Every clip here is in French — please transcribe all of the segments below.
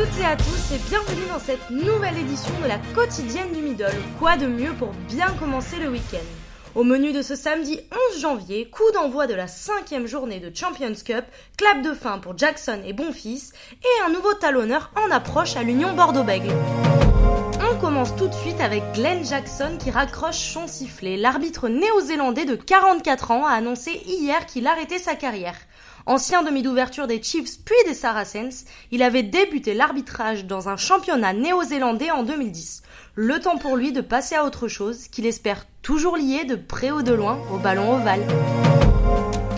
toutes et à tous et bienvenue dans cette nouvelle édition de la quotidienne du Middle. Quoi de mieux pour bien commencer le week-end? Au menu de ce samedi 11 janvier, coup d'envoi de la cinquième journée de Champions Cup, clap de fin pour Jackson et Bonfils et un nouveau talonneur en approche à l'Union Bordeaux-Bègles. Tout de suite avec Glenn Jackson qui raccroche son sifflet. L'arbitre néo-zélandais de 44 ans a annoncé hier qu'il arrêtait sa carrière. Ancien demi d'ouverture des Chiefs puis des Saracens, il avait débuté l'arbitrage dans un championnat néo-zélandais en 2010. Le temps pour lui de passer à autre chose, qu'il espère toujours lié de près ou de loin au ballon ovale.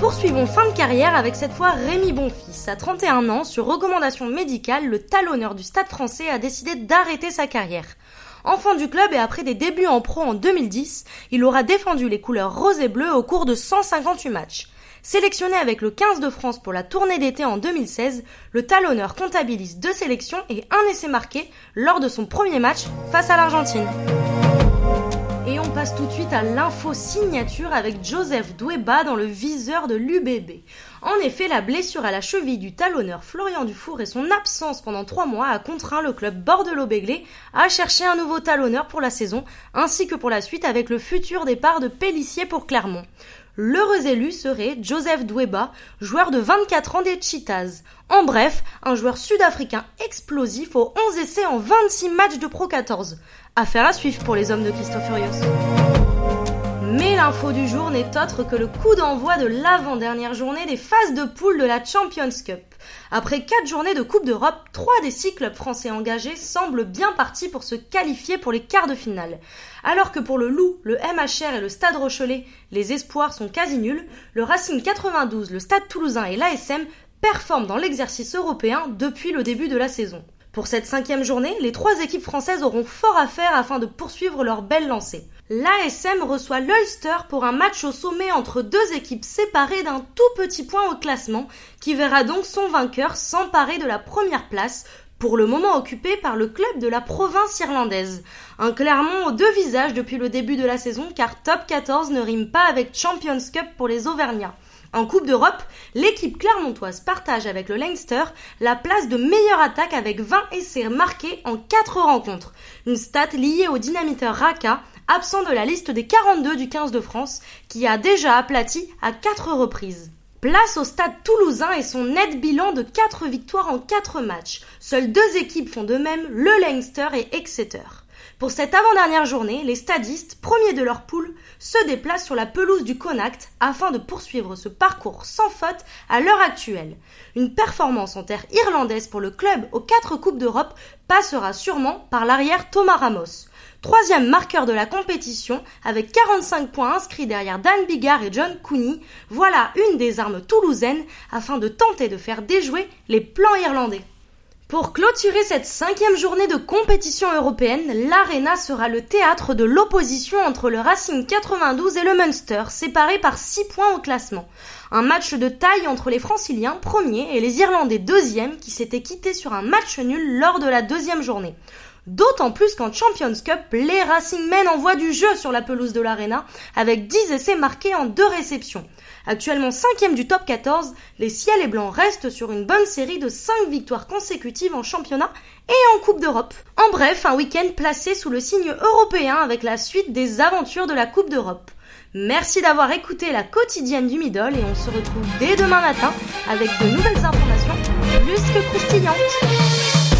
Poursuivons fin de carrière avec cette fois Rémi Bonfils. À 31 ans, sur recommandation médicale, le talonneur du Stade français a décidé d'arrêter sa carrière. Enfant du club et après des débuts en pro en 2010, il aura défendu les couleurs rose et bleu au cours de 158 matchs. Sélectionné avec le 15 de France pour la tournée d'été en 2016, le talonneur comptabilise deux sélections et un essai marqué lors de son premier match face à l'Argentine. Et on passe tout de suite à l'info signature avec Joseph Doueba dans le viseur de l'UBB. En effet, la blessure à la cheville du talonneur Florian Dufour et son absence pendant trois mois a contraint le club bordelot-béglé à chercher un nouveau talonneur pour la saison, ainsi que pour la suite avec le futur départ de Pellissier pour Clermont. L'heureux élu serait Joseph Dweba, joueur de 24 ans des Cheetahs. En bref, un joueur sud-africain explosif aux 11 essais en 26 matchs de Pro 14. Affaire à suivre pour les hommes de Christophe Furios. Mais l'info du jour n'est autre que le coup d'envoi de l'avant-dernière journée des phases de poule de la Champions Cup. Après 4 journées de Coupe d'Europe, 3 des 6 clubs français engagés semblent bien partis pour se qualifier pour les quarts de finale. Alors que pour le Loup, le MHR et le Stade Rochelet, les espoirs sont quasi nuls, le Racing 92, le Stade Toulousain et l'ASM performent dans l'exercice européen depuis le début de la saison. Pour cette cinquième journée, les trois équipes françaises auront fort à faire afin de poursuivre leur belle lancée. L'ASM reçoit l'Ulster pour un match au sommet entre deux équipes séparées d'un tout petit point au classement, qui verra donc son vainqueur s'emparer de la première place, pour le moment occupé par le club de la province irlandaise. Un Clermont aux deux visages depuis le début de la saison car top 14 ne rime pas avec Champions Cup pour les Auvergnats. En Coupe d'Europe, l'équipe clermontoise partage avec le Leinster la place de meilleure attaque avec 20 essais marqués en 4 rencontres. Une stat liée au dynamiteur Raka, absent de la liste des 42 du 15 de France, qui a déjà aplati à 4 reprises. Place au stade toulousain et son net bilan de 4 victoires en 4 matchs. Seules deux équipes font de même, le Leinster et Exeter. Pour cette avant-dernière journée, les stadistes, premiers de leur poule, se déplacent sur la pelouse du Connacht afin de poursuivre ce parcours sans faute à l'heure actuelle. Une performance en terre irlandaise pour le club aux quatre Coupes d'Europe passera sûrement par l'arrière Thomas Ramos. Troisième marqueur de la compétition, avec 45 points inscrits derrière Dan Bigard et John Cooney, voilà une des armes toulousaines afin de tenter de faire déjouer les plans irlandais. Pour clôturer cette cinquième journée de compétition européenne, l'Arena sera le théâtre de l'opposition entre le Racing 92 et le Munster, séparés par 6 points au classement. Un match de taille entre les Franciliens, premiers, et les Irlandais, deuxièmes, qui s'étaient quittés sur un match nul lors de la deuxième journée. D'autant plus qu'en Champions Cup, les Racing Men envoient du jeu sur la pelouse de l'Arena, avec 10 essais marqués en deux réceptions. Actuellement cinquième du top 14, les Ciels et Blancs restent sur une bonne série de 5 victoires consécutives en championnat et en Coupe d'Europe. En bref, un week-end placé sous le signe européen avec la suite des aventures de la Coupe d'Europe. Merci d'avoir écouté la quotidienne du Middle et on se retrouve dès demain matin avec de nouvelles informations plus que croustillantes.